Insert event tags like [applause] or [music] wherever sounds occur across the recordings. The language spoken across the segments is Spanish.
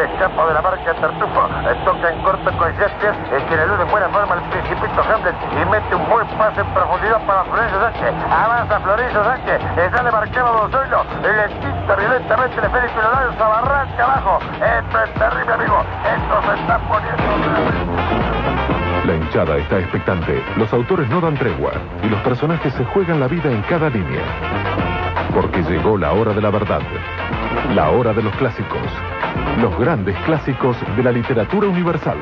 le escapa de la marca Tartufo. Toca en corto con Yastias, el que le elude en buena forma al Principito Hamlet y mete un buen pase en profundidad para Florencio Sánchez. Avanza Florencio Sánchez, sale marcado Don Zoilo, le quita violentamente el Félix Leonardo, se arranca abajo. Esto es terrible, amigo. Esto se está poniendo... La hinchada está expectante, los autores no dan tregua y los personajes se juegan la vida en cada línea. Porque llegó la hora de la verdad, la hora de los clásicos, los grandes clásicos de la literatura universal.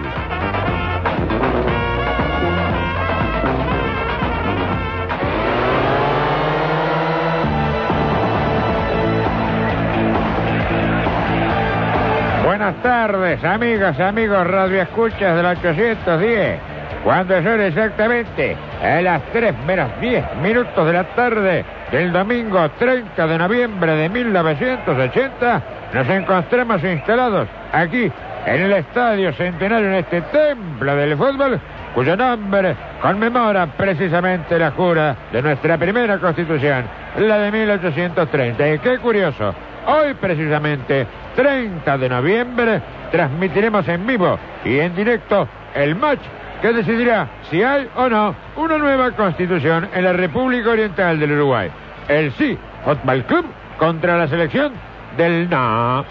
Buenas tardes, amigas, amigos radioescuchas del 810. Cuando son exactamente a las 3 menos 10 minutos de la tarde del domingo 30 de noviembre de 1980, nos encontramos instalados aquí en el Estadio Centenario, en este templo del fútbol, cuyo nombre conmemora precisamente la jura de nuestra primera constitución, la de 1830. Y qué curioso, hoy precisamente, 30 de noviembre, transmitiremos en vivo y en directo el match que decidirá si hay o no una nueva constitución en la República Oriental del Uruguay. El sí, Fútbol Club contra la selección del no.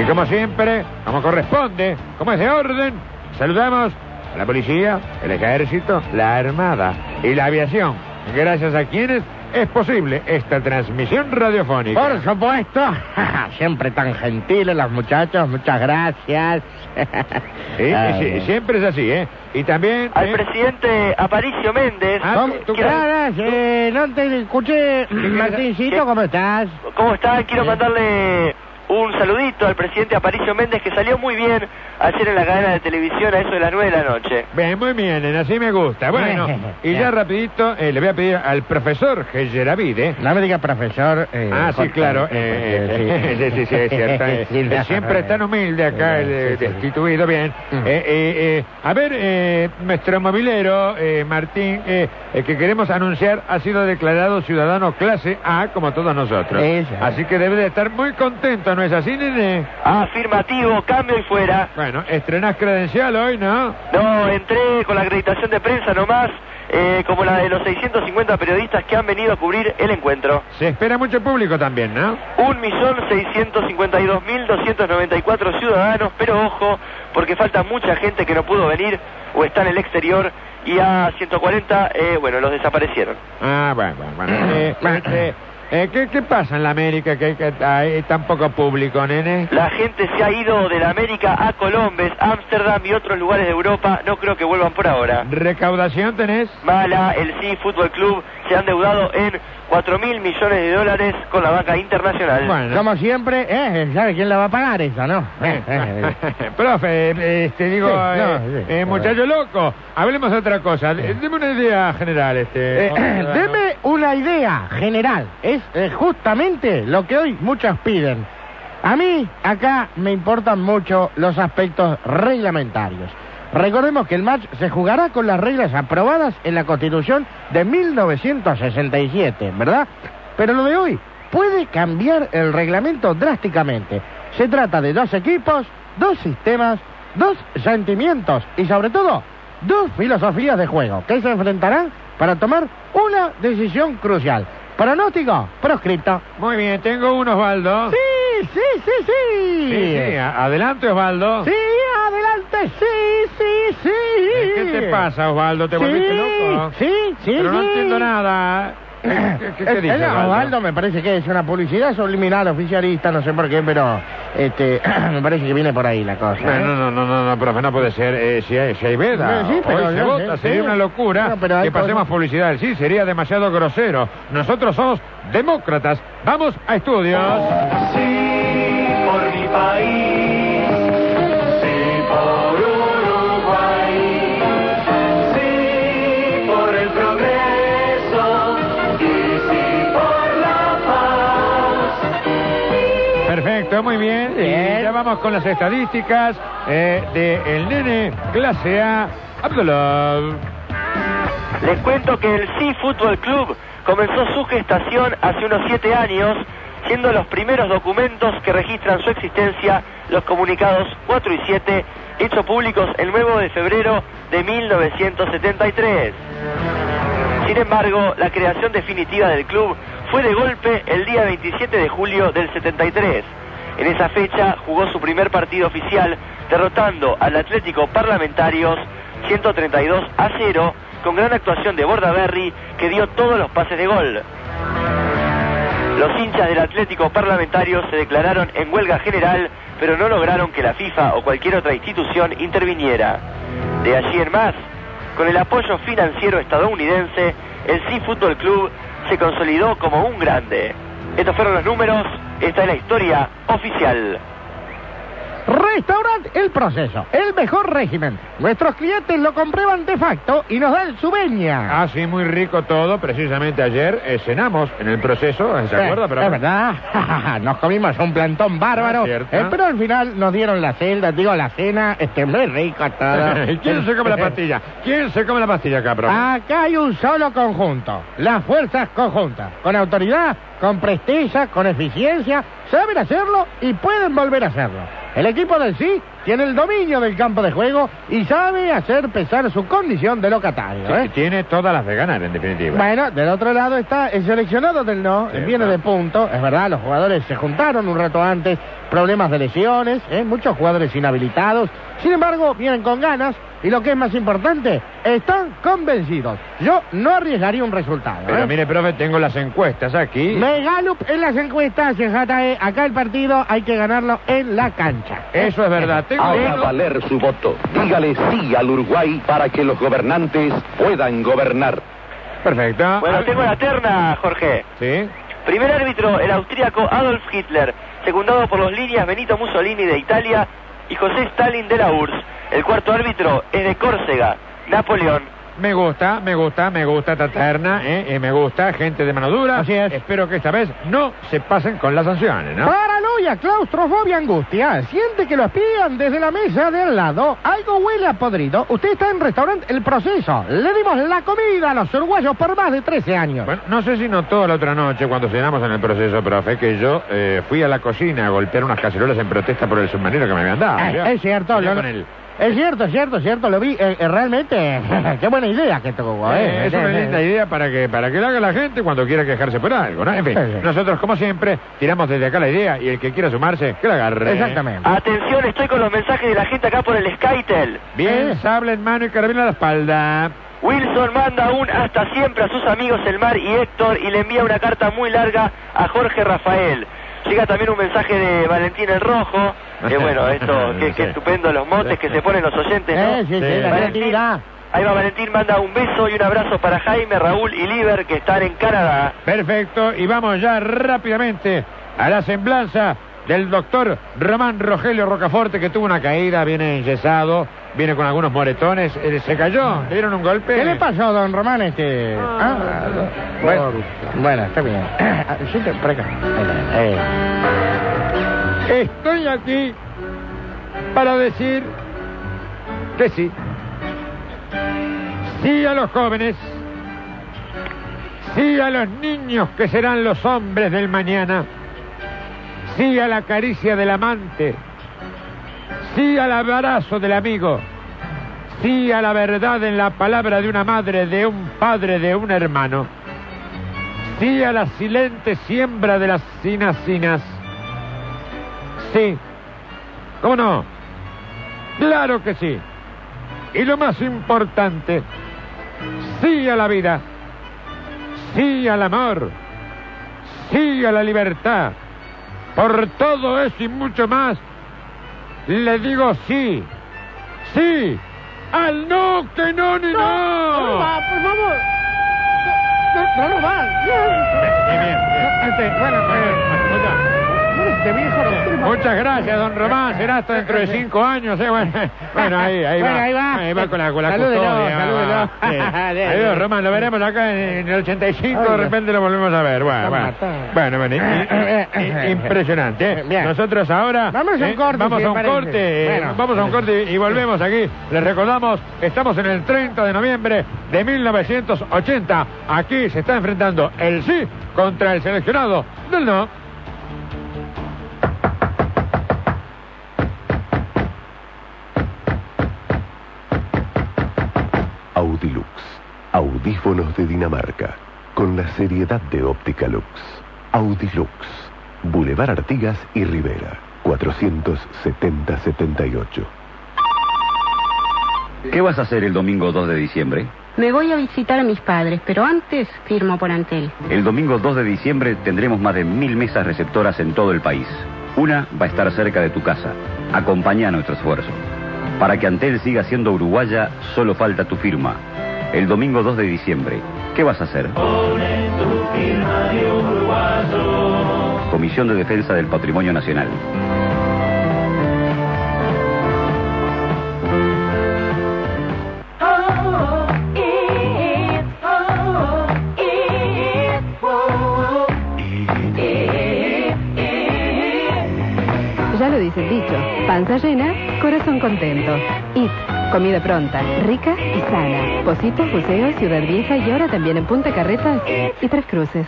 Y como siempre, como corresponde, como es de orden, saludamos a la policía, el ejército, la armada y la aviación. Gracias a quienes es posible esta transmisión radiofónica. Por supuesto, [laughs] siempre tan gentiles los muchachos, muchas gracias. Sí, [laughs] Ay, sí, siempre es así, ¿eh? Y también... Al ¿eh? presidente Aparicio Méndez. Ah, tú- Claro, sí, no te escuché, Martincito. ¿cómo estás? ¿Cómo está? Quiero mandarle un saludito al presidente Aparicio Méndez que salió muy bien ayer en la cadena de televisión a eso de las 9 de la noche. Bien, muy bien, así me gusta. Bueno, y ya rapidito eh, le voy a pedir al profesor Gelleravide. No me diga profesor. eh, Ah, sí, claro. eh, eh, sí, sí, sí, es cierto. siempre tan humilde acá, el eh, destituido, bien. Mm. Eh, eh, eh, a ver, eh, nuestro mobilero, eh, Martín, eh, el que queremos anunciar, ha sido declarado ciudadano clase A, como todos nosotros. Así que debe de estar muy contento, ¿no es así, nene? Afirmativo, cambio y fuera. Bueno, estrenás credencial hoy, ¿no? No, entré con la acreditación de prensa nomás, eh, como la de los 650 periodistas que han venido a cubrir el encuentro. Se espera mucho público también, ¿no? 1.652.294 ciudadanos, pero ojo, porque falta mucha gente que no pudo venir o está en el exterior y a 140, eh, bueno, los desaparecieron. Ah, bueno, bueno, bueno. Eh, eh, eh, ¿qué, qué pasa en la América que, que hay tan poco público, nene? La gente se ha ido de la América a Colombes, Ámsterdam y otros lugares de Europa, no creo que vuelvan por ahora. ¿Recaudación tenés? Mala, el Sí Fútbol Club se han deudado en 4 mil millones de dólares con la banca internacional. Bueno. Como siempre, eh, ¿sabe quién la va a pagar eso, no? [laughs] Eh, eh, eh. Profe, eh, este, digo, Sí, eh, no, sí. eh, muchacho loco, hablemos de otra cosa. Deme una idea general, este. Eh, [clears throat] deme una idea general. Es justamente lo que hoy muchos piden. A mí, acá me importan mucho los aspectos reglamentarios. Recordemos que el match se jugará con las reglas aprobadas en la Constitución de 1967, ¿verdad? Pero lo de hoy puede cambiar el reglamento drásticamente. Se trata de dos equipos, dos sistemas, dos sentimientos y sobre todo dos filosofías de juego que se enfrentarán para tomar una decisión crucial. Pronóstico, proscripto. Muy bien, tengo un Osvaldo. Sí, sí, sí, sí. Sí, sí, a- adelante, Osvaldo. Sí, adelante, sí, sí, sí. ¿Qué te pasa, Osvaldo? ¿Te volviste loco? Sí, sí, Pero no sí. entiendo nada. ¿Qué, qué- qué- Eh, dice eh, Osvaldo? Me parece que es una publicidad subliminal oficialista, no sé por qué, pero este [clears throat] me parece que viene por ahí la cosa. No, ¿eh? no, no, no, no, no, profe, no puede ser. Eh, si, hay, si hay veda, No, sí, pero hoy se vota, sé, sería sí. una locura No, pero hay que pasemos cosas- publicidad. Sí, sería demasiado grosero. Nosotros somos demócratas. Vamos a estudios. Sí por mi país, Perfecto, muy bien. Bien. Y ya vamos con las estadísticas eh, de el nene clase A, Abdullah. Les cuento que el Sí Fútbol Club comenzó su gestación hace unos siete años. siendo los primeros documentos que registran su existencia los comunicados 4 y 7, hechos públicos el 9 de febrero de 1973. Sin embargo, la creación definitiva del club fue de golpe el día 27 de julio del 73. En esa fecha jugó su primer partido oficial, derrotando al Atlético Parlamentarios 132 a 0, con gran actuación de Bordaberry, que dio todos los pases de gol. Los hinchas del Atlético Parlamentario se declararon en huelga general, pero no lograron que la FIFA o cualquier otra institución interviniera. De allí en más, con el apoyo financiero estadounidense, el Sea Football Club se consolidó como un grande. Estos fueron los números, esta es la historia oficial. Restaurante El Proceso, el mejor régimen. Nuestros clientes lo comprueban de facto y nos dan su veña. Ah, sí, muy rico todo. Precisamente ayer eh, cenamos en el proceso, ¿se acuerda? Es verdad, [laughs] nos comimos un plantón bárbaro, Ah, cierto. eh, pero al final nos dieron la celda, digo la cena, este muy rico todo. ¿Y [laughs] ¿Quién se come la pastilla? ¿Quién se come la pastilla acá, profe? Acá hay un solo conjunto, las fuerzas conjuntas, con autoridad, con presteza, con eficiencia, saben hacerlo y pueden volver a hacerlo. El equipo del sí tiene el dominio del campo de juego y sabe hacer pesar su condición de locatario. Sí, ¿eh? Tiene todas las de ganar, en definitiva. Bueno, del otro lado está el seleccionado del no, Sí, viene de punto, es verdad, los jugadores se juntaron un rato antes, problemas de lesiones, ¿eh? muchos jugadores inhabilitados, sin embargo, vienen con ganas y lo que es más importante, están convencidos. Yo no arriesgaría un resultado. Pero ¿eh? mire, profe, tengo las encuestas aquí. Me Gallup en las encuestas, JE, acá el partido hay que ganarlo en la cancha. Eso es verdad. Tengo Haga uno- valer su voto. Dígale sí al Uruguay para que los gobernantes puedan gobernar. Perfecto. Bueno, tengo la terna, Jorge. Sí. Primer árbitro, el austríaco Adolf Hitler, secundado por los líneas Benito Mussolini de Italia y José Stalin de la URSS. El cuarto árbitro es de Córcega, Napoleón. Me gusta, me gusta, me gusta esta terna, ¿eh? Eh, me gusta, gente de mano dura. Así es. Espero que esta vez no se pasen con las sanciones, ¿no? Paranoia, claustrofobia, angustia. Siente que lo espían desde la mesa de al lado. Algo huele a podrido. Usted está en restaurante El Proceso. Le dimos la comida a los uruguayos por más de 13 años. Bueno, no sé si notó la otra noche cuando cenamos en el proceso, profe, que yo eh, fui a la cocina a golpear unas cacerolas en protesta por el submarino que me habían dado. Eh, ¿vio? es cierto, lo- con el- es cierto, es cierto, es cierto, lo vi. Eh, eh, realmente, [laughs] qué buena idea que tuvo. Eh, Eh, es una linda idea para que para que lo haga la gente cuando quiera quejarse por algo, ¿no? En fin, nosotros como siempre tiramos desde acá la idea y el que quiera sumarse, que la agarre. Exactamente. Atención, estoy con los mensajes de la gente acá por el Skytel. Bien, Eh. sable en mano y carabina a la espalda. Wilson manda un hasta siempre a sus amigos Elmar y Héctor y le envía una carta muy larga a Jorge Rafael. Llega también un mensaje de Valentín el Rojo. Que [laughs] bueno, esto, Sí. estupendo los motes que se ponen los oyentes, ¿no? Eh, sí, sí, creatividad. Ahí va Valentín, manda un beso y un abrazo para Jaime, Raúl y Liber que están en Canadá. Perfecto, y vamos ya rápidamente a la semblanza del doctor Román Rogelio Rocaforte, que tuvo una caída, viene enyesado, viene con algunos moretones, eh, se cayó, le dieron un golpe. ¿Qué le pasó, don Román? Este... Ah, bueno, bueno, está bien. [coughs] Ah, siente por acá. Eh, Estoy aquí para decir que sí. Sí a los jóvenes. Sí a los niños que serán los hombres del mañana. Sí a la caricia del amante. Sí al abrazo del amigo. Sí a la verdad en la palabra de una madre, de un padre, de un hermano. Sí a la silente siembra de las sinacinas. Sí. ¿Cómo no? Claro que sí. Y lo más importante, sí a la vida, sí al amor, sí a la libertad. Por todo eso y mucho más, le digo sí, sí, al no que no ni no. no va, por favor. No, no, no va. Bien, bien, bien. Este, bueno, Bueno, este viejo Muchas gracias, don Román. Será hasta dentro de cinco años. ¿eh? Bueno, bueno, ahí, ahí Bueno, va. ahí va. Ahí va con la, con la Salúdelo, custodia. salúdelo. Sí. [laughs] Adiós, Román. Lo veremos acá en, el 85. De repente lo volvemos a ver. Bueno, bueno. Bueno, bueno, [coughs] impresionante. ¿eh? Nosotros ahora. Vamos a un eh, corte, Vamos a un corte. eh, vamos a un corte y volvemos aquí. Les recordamos, estamos en el 30 de noviembre de 1980. Aquí se está enfrentando el sí contra el seleccionado del no. Audífonos de Dinamarca, con la seriedad de Óptica Lux. Audilux, Boulevard Artigas y Rivera, 470-78. ¿Qué vas a hacer el domingo 2 de diciembre? Me voy a visitar a mis padres, pero antes firmo por Antel. El domingo 2 de diciembre tendremos más de mil mesas receptoras en todo el país. Una va a estar cerca de tu casa. Acompaña nuestro esfuerzo. Para que Antel siga siendo uruguaya, solo falta tu firma. El domingo 2 de diciembre, ¿qué vas a hacer? Comisión de Defensa del Patrimonio Nacional. Ya lo dice el dicho, panza llena, corazón contento. IT, comida pronta, rica y sana. Positos, Buceo, Ciudad Vieja y ahora también en Punta Carretas y Tres Cruces.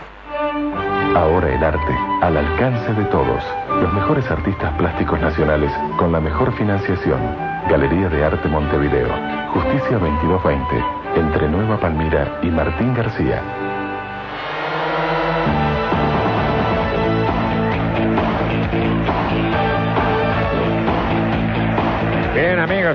Ahora el arte, al alcance de todos. Los mejores artistas plásticos nacionales con la mejor financiación. Galería de Arte Montevideo. Justicia 2220. Entre Nueva Palmira y Martín García.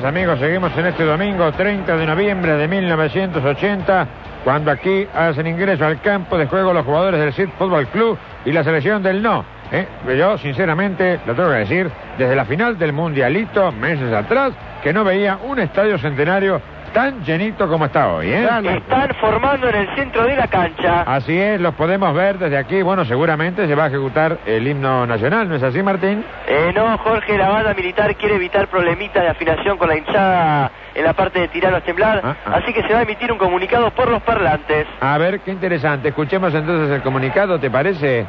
Amigos, seguimos en este domingo 30 de noviembre de 1980, cuando aquí hacen ingreso al campo de juego los jugadores del CID Fútbol Club y la selección del no. ¿eh? Yo, sinceramente, lo tengo que decir, desde la final del Mundialito, meses atrás, que no veía un estadio centenario tan llenito como está hoy. ¿eh? Están formando en el centro de la cancha. Así es, los podemos ver desde aquí. Bueno, seguramente se va a ejecutar el himno nacional, ¿no es así, Martín? Eh, no, Jorge, la banda militar quiere evitar problemitas de afinación con la hinchada en la parte de tiranos temblar, Ah, ah. así que se va a emitir un comunicado por los parlantes. A ver, qué interesante. Escuchemos entonces el comunicado, ¿te parece?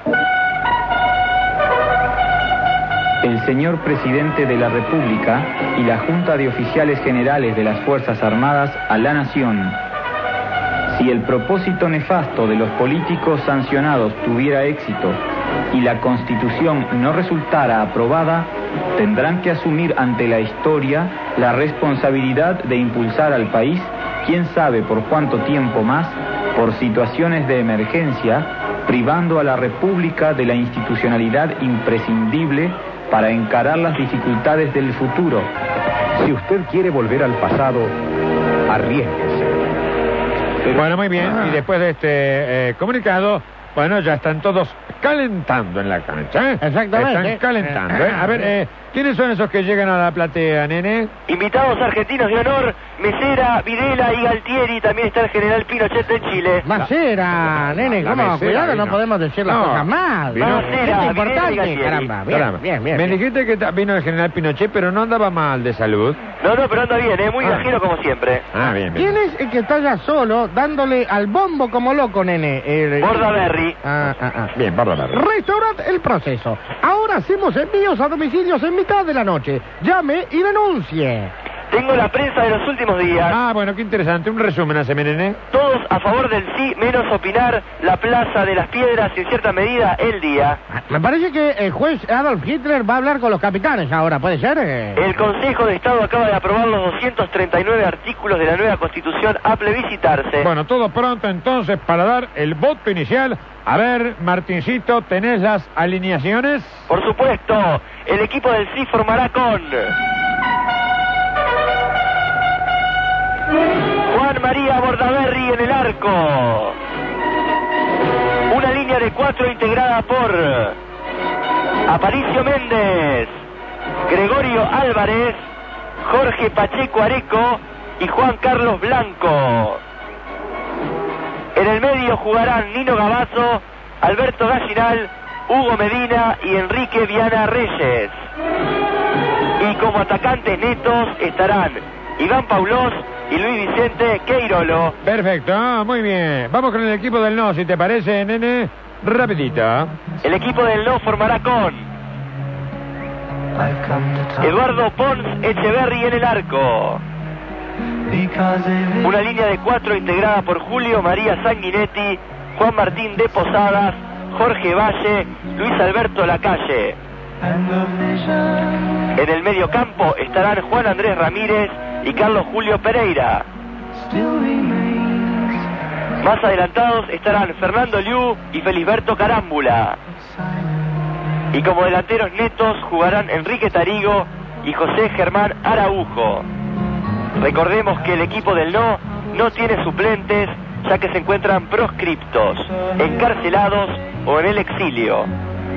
El señor presidente de la República y la Junta de Oficiales Generales de las Fuerzas Armadas a la Nación. Si el propósito nefasto de los políticos sancionados tuviera éxito y la Constitución no resultara aprobada, tendrán que asumir ante la historia la responsabilidad de impulsar al país, quién sabe por cuánto tiempo más, por situaciones de emergencia, privando a la República de la institucionalidad imprescindible para encarar las dificultades del futuro. Si usted quiere volver al pasado, arriesguese. Bueno, muy bien. Y después de este eh, comunicado, bueno, ya están todos calentando en la cancha. ¿eh? Exactamente. Están calentando. ¿eh? A ver, eh, ¿quiénes son esos que llegan a la platea, nene? Invitados argentinos de honor, Mesera, Videla y Galtieri, también está el general Pinochet de Chile. Macera, nene, la ¿cómo? Mesera Cuidado, no vino. podemos decir las No, cosas mal. vino- No, Macera, gente Videla y importante, Galtieri. caramba. Bien, Caramba. bien, bien. Me dijiste que ta- vino el general Pinochet, pero no andaba mal de salud. No, no, pero anda bien, ¿eh? muy Ah. gajero como siempre. Ah, bien, bien. ¿Quién es el que está allá solo dándole al bombo como loco, nene? El- Bordaberry. Ah, ah, ah. Bien, bárbaro. Restaurant El Proceso. Ahora hacemos envíos a domicilios en mitad de la noche. Llame y denuncie. Tengo la prensa de los últimos días. Ah, bueno, qué interesante. Un resumen, hace nene. Todos a favor del sí, menos opinar, la plaza de las piedras y en cierta medida el día. Me parece que el juez Adolf Hitler va a hablar con los capitanes ahora, ¿puede ser? El Consejo de Estado acaba de aprobar los 239 artículos de la nueva Constitución a plebiscitarse. Bueno, todo pronto entonces para dar el voto inicial. A ver, Martincito, ¿tenés las alineaciones? Por supuesto, el equipo del sí formará con Juan María Bordaberry en el arco. Una línea de cuatro integrada por Aparicio Méndez, Gregorio Álvarez, Jorge Pacheco Areco y Juan Carlos Blanco. En el medio jugarán Nino Gabazo, Alberto Gallinal, Hugo Medina y Enrique Viana Reyes. Y como atacantes netos estarán Iván Paulós y Luis Vicente Queirolo. Perfecto, ah, muy bien. Vamos con el equipo del no, si te parece, nene. Rapidito. El equipo del no formará con Eduardo Pons Echeverry en el arco. Una línea de cuatro integrada por Julio María Sanguinetti, Juan Martín de Posadas, Jorge Valle, Luis Alberto Lacalle. En el medio campo estarán Juan Andrés Ramírez y Carlos Julio Pereira. Más adelantados estarán Fernando Liu y Felisberto Carámbula. Y como delanteros netos jugarán Enrique Tarigo y José Germán Araujo. Recordemos que el equipo del no no tiene suplentes ya que se encuentran proscriptos, encarcelados o en el exilio.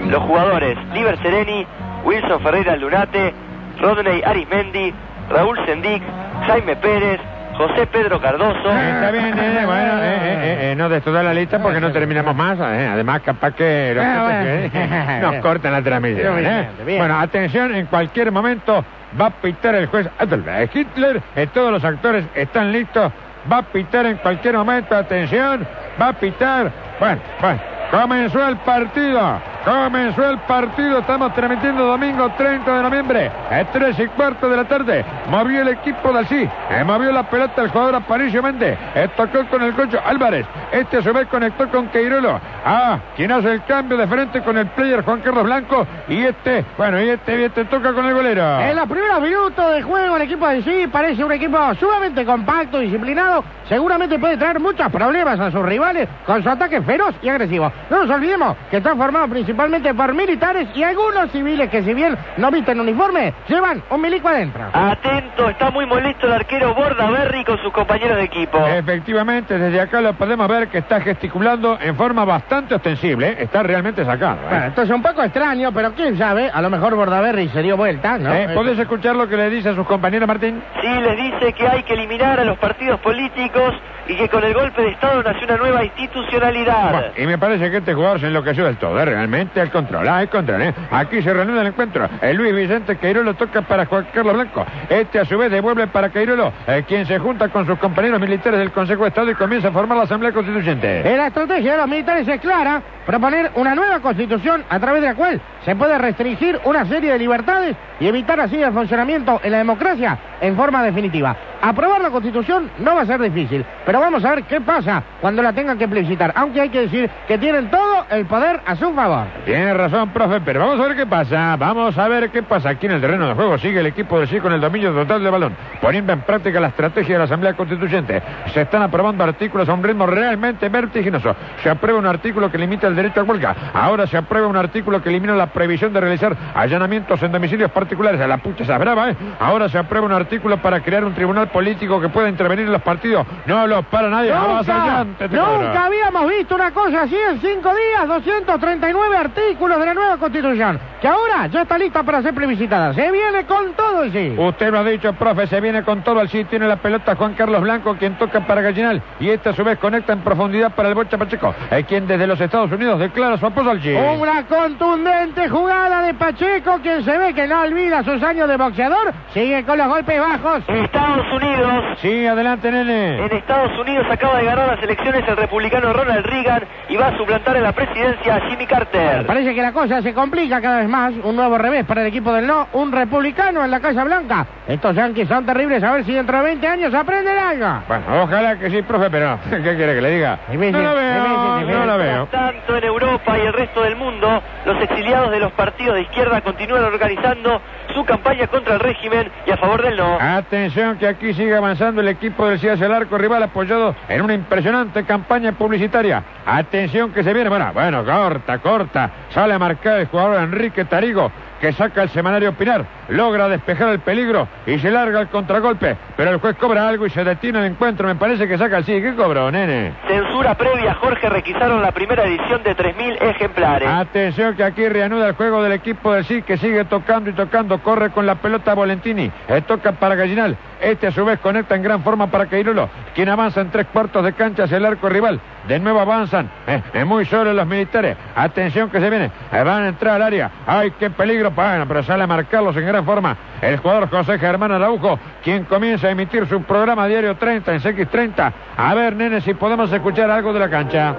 Los jugadores Liber Sereni, Wilson Ferreira Lunate, Rodney Arismendi, Raúl Sendic, Jaime Pérez, José Pedro Cardoso. Está bien, eh, bueno, eh, eh, eh, no de toda la lista porque no terminamos más. eh. Además, capaz que los Ah, que- nos cortan la transmisión. Bien, eh. bien. Bueno, atención, en cualquier momento va a pitar el juez Adolf Hitler. eh, todos los actores están listos. Va a pitar en cualquier momento, atención, va a pitar. Bueno, bueno, comenzó el partido. Comenzó el partido, estamos transmitiendo domingo 30 de noviembre, a 3 y cuarto de la tarde. Movió el equipo de allí, eh, movió la pelota el jugador Aparicio Méndez, eh, tocó con el cocho Álvarez, este a su vez conectó con Queirolo. Ah, quien hace el cambio de frente con el player Juan Carlos Blanco, y este, bueno, y este, y este toca con el golero. En los primeros minutos de juego, el equipo de sí parece un equipo sumamente compacto, disciplinado. Seguramente puede traer muchos problemas a sus rivales con su ataque feroz y agresivo. No nos olvidemos que está formado principalmente por militares y algunos civiles que, si bien no visten uniforme, llevan un milico adentro. Atento, está muy molesto el arquero Bordaberry con sus compañeros de equipo. Efectivamente, desde acá lo podemos ver que está gesticulando en forma bastante ostensible, ¿eh? está realmente sacado. ¿eh? Bueno, esto es un poco extraño, pero quién sabe, a lo mejor Bordaberry se dio vuelta, ¿no? ¿Eh? ¿Podés escuchar lo que le dice a sus compañeros, Martín? Sí, les dice que hay que eliminar a los partidos políticos y que con el golpe de Estado nació una nueva institucionalidad. Bueno, y me parece que este jugador se enloqueció del todo, ¿eh? realmente el control, ah, el control, ¿eh? Aquí se reanuda el encuentro. El Luis Vicente Queirolo toca para Juan Carlos Blanco. Este a su vez devuelve para Queirolo, eh, quien se junta con sus compañeros militares del Consejo de Estado y comienza a formar la Asamblea Constituyente. Eh, La estrategia de los militares es clara, proponer una nueva constitución a través de la cual se puede restringir una serie de libertades y evitar así el funcionamiento en la democracia en forma definitiva. Aprobar la constitución no va a ser difícil, pero vamos a ver qué pasa cuando la tengan que plebiscitar, aunque hay que decir que tienen todo el poder a su favor. Tiene razón, profe, pero vamos a ver qué pasa. Vamos a ver qué pasa. Aquí en el terreno de juego sigue el equipo del sí con el dominio total del balón, poniendo en práctica la estrategia de la Asamblea Constituyente. Se están aprobando artículos a un ritmo realmente vertiginoso. Se aprueba un artículo que limita el derecho a huelga. Ahora se aprueba un artículo que elimina la prohibición de realizar allanamientos en domicilios particulares. A la pucha esa brava, ¿eh? Ahora se aprueba un artículo para crear un tribunal político que pueda intervenir en los partidos. No lo para nadie. Nunca, este nunca habíamos visto una cosa así en cinco días, 239 artículos de la nueva constitución, que ahora ya está lista para ser plebiscitada. Se viene con todo el sí. Usted lo ha dicho, profe, se viene con todo al sí, tiene la pelota Juan Carlos Blanco, quien toca para Gallinal, y este a su vez conecta en profundidad para el Bocha Pacheco, eh, quien desde los Estados Unidos declara su apoyo al sí. Una contundente jugada de Pacheco, quien se ve que no olvida sus años de boxeador, sigue con los golpes bajos. Estados Unidos. Sí, adelante, nene. En Estados Unidos acaba de ganar las elecciones el republicano Ronald Reagan y va a suplantar en la presidencia a Jimmy Carter. Parece que la cosa se complica cada vez más. Un nuevo revés para el equipo del no. Un republicano en la Casa Blanca. Estos yanquis son terribles. A ver si dentro de 20 años aprenden algo. Bueno, ojalá que sí, profe, pero [laughs] ¿qué quiere que le diga? No lo veo, no lo veo. Tanto en Europa y el resto del mundo, los exiliados de los partidos de izquierda continúan organizando su campaña contra el régimen y a favor del no. Atención que aquí sigue avanzando el equipo del Ciudad del Arco rival apoyado en una impresionante campaña publicitaria. Atención que se viene, bueno, bueno, corta, corta. Sale a marcar el jugador Enrique Tarigo que saca el semanario Pinar, logra despejar el peligro y se larga el contragolpe, pero el juez cobra algo y se detiene el encuentro. Me parece que saca el sí. ¿Qué cobró, nene? Censura previa, Jorge requisaron la primera edición de 3.000 ejemplares. Atención que aquí reanuda el juego del equipo del sí que sigue tocando y tocando, corre con la pelota Volentini, Eh, toca para Gallinal, este a su vez conecta en gran forma para Queirolo, quien avanza en tres cuartos de cancha hacia el arco rival, de nuevo avanzan, eh, eh, muy solo los militares, atención que se viene, van a entrar al área, ay qué peligro, bueno, pero sale a marcarlos en gran forma, el jugador José Germán Araujo, quien comienza a emitir su programa diario 30 en CX30, a ver nene si podemos escuchar algo de la cancha.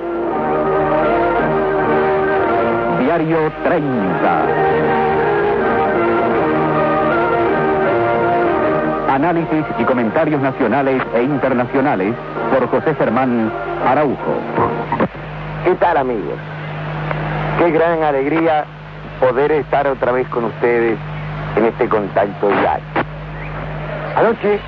Diario 30. Análisis y comentarios nacionales e internacionales por José Germán Araujo. ¿Qué tal amigos? Qué gran alegría poder estar otra vez con ustedes en este contacto diario. Anoche,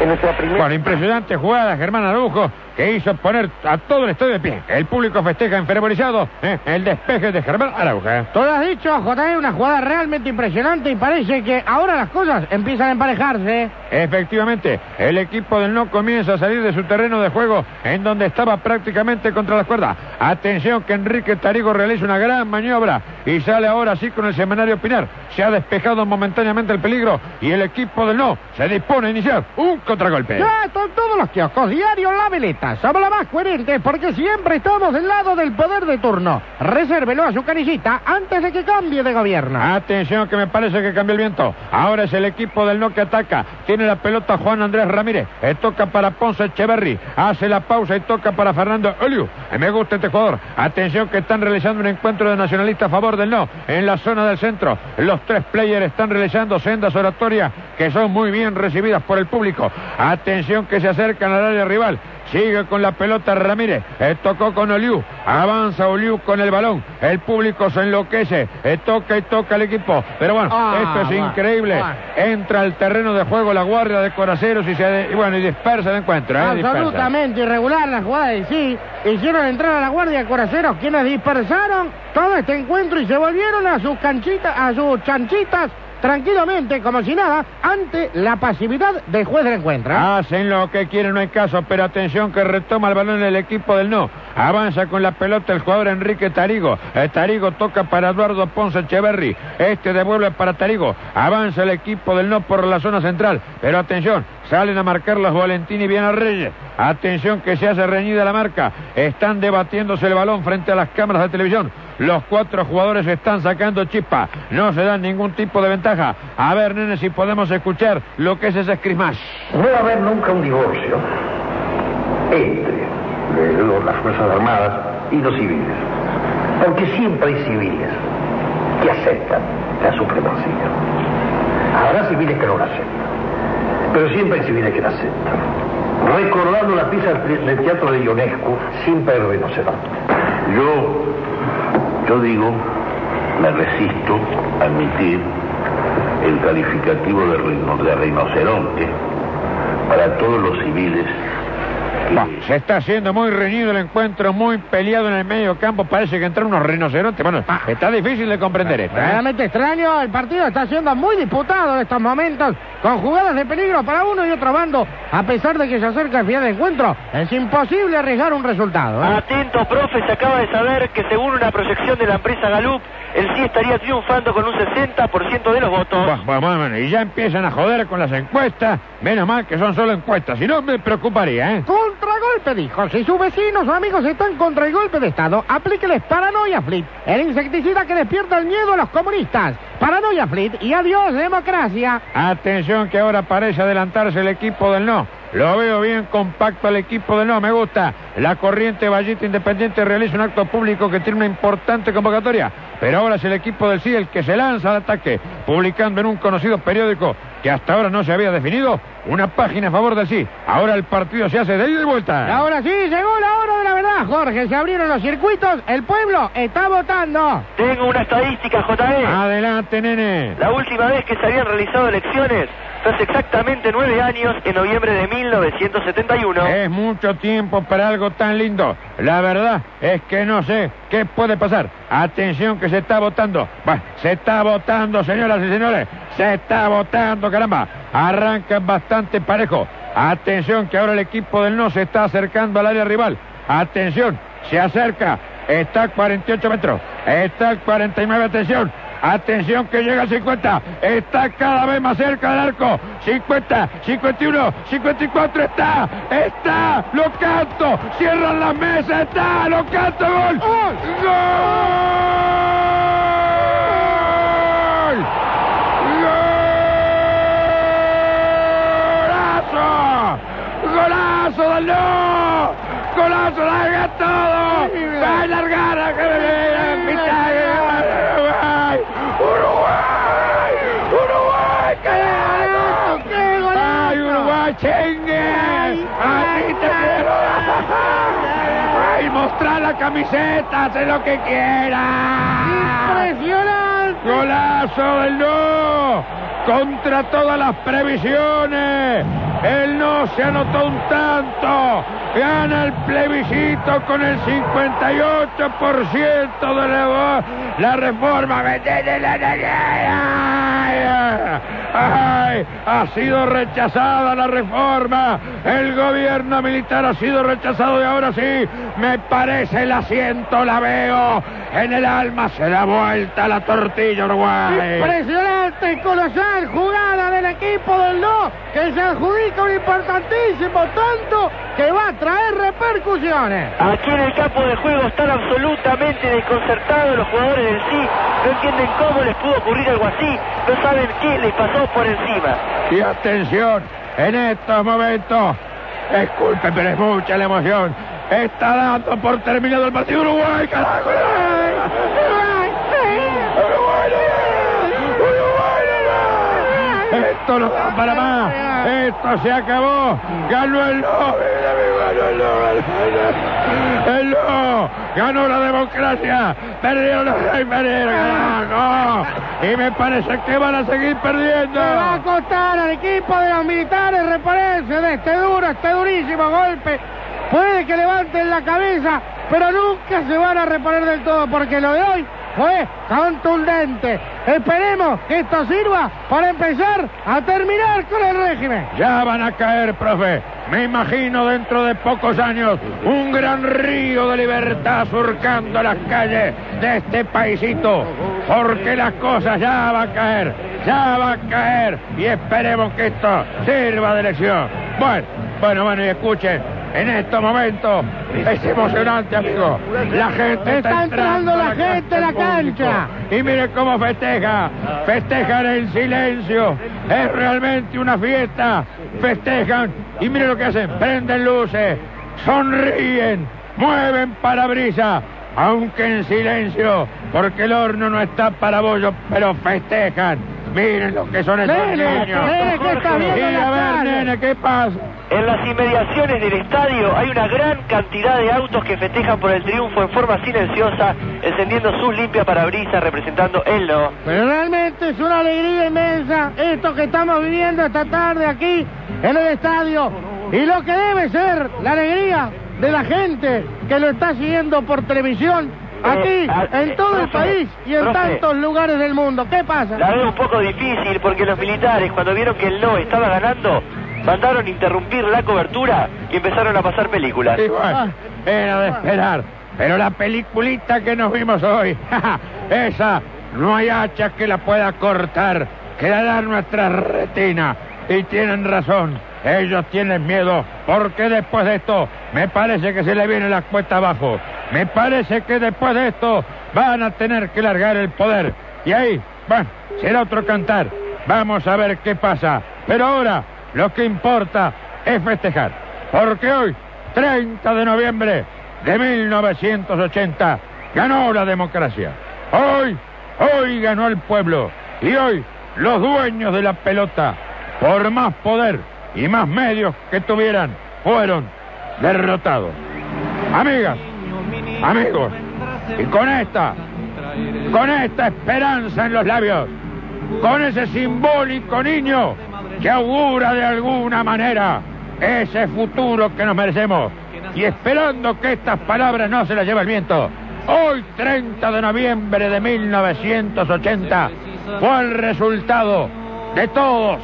en nuestra primera... Bueno, impresionante jugada, Germán Araujo, que hizo poner a todo el estadio de pie. El público festeja enfervorizado ¿eh? el despeje de Germán Arauja. Todo has dicho, JD, una jugada realmente impresionante y parece que ahora las cosas empiezan a emparejarse. Efectivamente, el equipo del no comienza a salir de su terreno de juego en donde estaba prácticamente contra las cuerdas. Atención que Enrique Tarigo realiza una gran maniobra y sale ahora sí con el semanario Pinar. Se ha despejado momentáneamente el peligro y el equipo del no se dispone a iniciar un contragolpe. Ya, con todos los kioscos, diario La Veleta. Somos la más coherente porque siempre estamos del lado del poder de turno. Resérvelo a su canillita antes de que cambie de gobierno. Atención que me parece que cambió el viento. Ahora es el equipo del no que ataca. Tiene la pelota Juan Andrés Ramírez. Eh, toca para Ponce Echeverry. Hace la pausa y toca para Fernando Oliu. Eh, me gusta este jugador. Atención que están realizando un encuentro de nacionalistas a favor del no. En la zona del centro. Los tres players están realizando sendas oratorias que son muy bien recibidas por el público. Atención que se acercan al área rival. Sigue con la pelota Ramírez. Eh, tocó con Oliu. Avanza Oliu con el balón. El público se enloquece. Eh, toca y toca el equipo. Pero bueno, Ah, esto es bueno, increíble. bueno. Entra al terreno de juego la guardia de Coraceros y, se, y bueno, y dispersa el encuentro. eh, dispersa. Absolutamente irregular la jugada de sí. Hicieron entrar a la Guardia de Coraceros, quienes dispersaron todo este encuentro y se volvieron a sus canchitas, a sus chanchitas, tranquilamente, como si nada, ante la pasividad del juez del encuentro. Hacen lo que quieren, no hay caso, pero atención que retoma el balón el equipo del no. Avanza con la pelota el jugador Enrique Tarigo. Eh, Tarigo toca para Eduardo Ponce Echeverry. Este devuelve para Tarigo. Avanza el equipo del no por la zona central. Pero atención, salen a marcar los Valentín y Viana Reyes. Atención que se hace reñida la marca. Están debatiéndose el balón frente a las cámaras de televisión. Los cuatro jugadores están sacando chispa. No se dan ningún tipo de ventaja. A ver, nene, si podemos escuchar lo que es ese scrimmage. No va a haber nunca un divorcio entre eh, las Fuerzas Armadas y los civiles. Porque siempre hay civiles que aceptan la supremacía. Habrá civiles que no la aceptan. Pero siempre hay civiles que la aceptan. Recordando la pieza del teatro de Ionescu, siempre el rinoceronte. Yo, yo digo, me resisto a admitir el calificativo de, de rinoceronte para todos los civiles. Va, se está haciendo muy reñido el encuentro, muy peleado en el medio campo. Parece que entraron unos rinocerontes. Bueno, está difícil de comprender esto. ¿eh? Realmente extraño, el partido está siendo muy disputado en estos momentos, con jugadas de peligro para uno y otro bando. A pesar de que se acerca el final de encuentro, es imposible arriesgar un resultado. ¿eh? Atento, profe, se acaba de saber que según una proyección de la empresa Galup, el sí estaría triunfando con un 60% de los votos. Bueno, bueno, bueno, y ya empiezan a joder con las encuestas. Menos mal que son solo encuestas, si no me preocuparía, ¿eh? Contragolpe, dijo. Si sus vecinos o amigos están contra el golpe de Estado, aplíqueles Paranoia Fleet, el insecticida que despierta el miedo a los comunistas. Paranoia Fleet y adiós, democracia. Atención que ahora parece adelantarse el equipo del no. Lo veo bien compacto al equipo del no, me gusta. La corriente Vallita Independiente realiza un acto público que tiene una importante convocatoria. Pero ahora es el equipo del sí el que se lanza al ataque, publicando en un conocido periódico que hasta ahora no se había definido una página a favor del sí. Ahora el partido se hace de ida y vuelta. Ahora sí, llegó la hora de la verdad, Jorge. Se abrieron los circuitos, el pueblo está votando. Tengo una estadística, JE. Adelante, nene. La última vez que se habían realizado elecciones hace exactamente nueve años, en noviembre de 1971. Es mucho tiempo para algo tan lindo. La verdad es que no sé qué puede pasar. Atención que se está votando. Bueno, se está votando, señoras y señores. Se está votando, caramba. Arrancan bastante parejo. Atención que ahora el equipo del no se está acercando al área rival. Atención, se acerca. Está a 48 metros. Está a 49, atención. Atención que llega a 50. Está cada vez más cerca del arco. 50, 51, 54. Está. Está. Lo canto. Cierran la mesa. Está. Lo canto. Gol. Gol. ¡Golazo! ¡Golazo no! ¡Golazo! ¡Larga todo! ¡Va a largar! ¡Uruguay! ¡Uruguay! ¡Uruguay! ¡Carajo! ¡Qué golazo! ¡Ay, Uruguay, chengue! ¡Ay, te quiero! ¡Ay, mostrar la camiseta! ¡Haz lo que quieras! ¡Impresionante! ¡Golazo del no! contra todas las previsiones. El no se anotó un tanto. Gana el plebiscito con el 58% de la. La reforma. ¡Ay! Ha sido rechazada la reforma. El gobierno militar ha sido rechazado y ahora sí, me parece el asiento, la veo. En el alma se da vuelta la tortilla Uruguay. Impresionante y colosal jugada del equipo del no, que se adjudica un importantísimo tanto que va a traer repercusiones. Aquí en el campo de juego están absolutamente desconcertados los jugadores del sí. No entienden cómo les pudo ocurrir algo así. No saben qué les pasó por encima. Y atención, en estos momentos, disculpe, pero es mucha la emoción. Está dando por terminado el partido Uruguay, carajo. Esto no da para más. Esto se acabó. Ganó el no. Ganó el no. El no. Ganó la democracia. Perdieron los rey perdieron. carajo. Y me parece que van a seguir perdiendo. Le va a costar al equipo de los militares reponerse de este duro, este durísimo golpe. Puede que levanten la cabeza, pero nunca se van a reponer del todo porque lo de hoy fue contundente. Esperemos que esto sirva para empezar a terminar con el régimen. Ya van a caer, profe. Me imagino dentro de pocos años un gran río de libertad surcando las calles de este paisito. Porque las cosas ya van a caer, ya van a caer. Y esperemos que esto sirva de lección. Bueno, bueno, bueno, y escuchen. En estos momentos es emocionante, amigo. La gente está, Está entrando la gente a la cancha. Y miren cómo festeja. Festejan en silencio. Es realmente una fiesta. Festejan. Y miren lo que hacen. Prenden luces. Sonríen. Mueven parabrisas. Aunque en silencio. Porque el horno no está para bollo. Pero festejan. Miren lo que son esos Nene, niños. nene, ¿qué estás viendo Y en a ver, nene, ¿qué pasa? En las inmediaciones del estadio hay una gran cantidad de autos que festejan por el triunfo en forma silenciosa, encendiendo sus limpias parabrisas representando el no. Pero realmente es una alegría inmensa esto que estamos viviendo esta tarde aquí en el estadio. Y lo que debe ser la alegría de la gente que lo está siguiendo por televisión aquí, Eh, ah, en todo el país y en tantos lugares del mundo. ¿Qué pasa? La veo un poco difícil porque los militares cuando vieron que el no estaba ganando, mandaron interrumpir la cobertura y empezaron a pasar películas. Y bueno, era de esperar. Pero la peliculita que nos vimos hoy, [laughs] esa no hay hacha que la pueda cortar, quedará en nuestra retina. Y tienen razón, ellos tienen miedo, porque después de esto me parece que se le viene la cuesta abajo. Me parece que después de esto van a tener que largar el poder. Y ahí, bueno, será otro cantar. Vamos a ver qué pasa. Pero ahora lo que importa es festejar. Porque hoy, 30 de noviembre de 1980, ganó la democracia. Hoy, hoy ganó el pueblo. Y hoy, los dueños de la pelota, por más poder y más medios que tuvieran, fueron derrotados. Amigas, amigos, y con esta, con esta esperanza en los labios, con ese simbólico niño que augura de alguna manera ese futuro que nos merecemos. Y esperando que estas palabras no se las lleve el viento, hoy 30 de noviembre de 1980 fue el resultado de todos,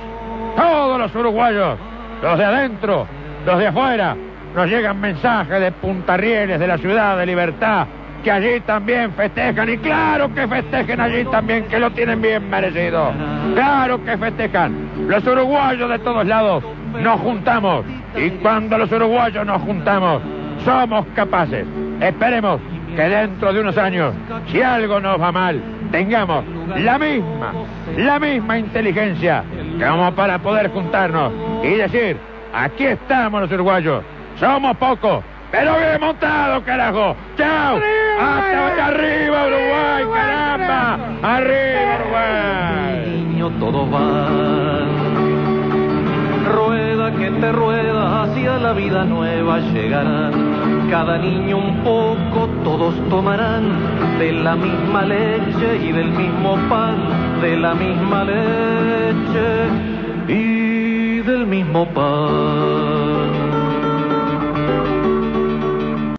todos los uruguayos, los de adentro, los de afuera. Nos llegan mensajes de puntarrieles de la ciudad de Libertad que allí también festejan y claro que festejen allí también que lo tienen bien merecido. Claro que festejan. Los uruguayos de todos lados nos juntamos y cuando los uruguayos nos juntamos somos capaces. Esperemos que dentro de unos años, si algo nos va mal, tengamos la misma, la misma inteligencia como para poder juntarnos y decir, aquí estamos los uruguayos, somos pocos, pero bien montados, carajo. ¡Chao! ¡Hasta arriba, Uruguay, caramba! ¡Arriba, Uruguay! niño todos van. Rueda que te rueda hacia la vida nueva llegarán cada niño un poco, todos tomarán de la misma leche y del mismo pan, de la misma leche y del mismo pan.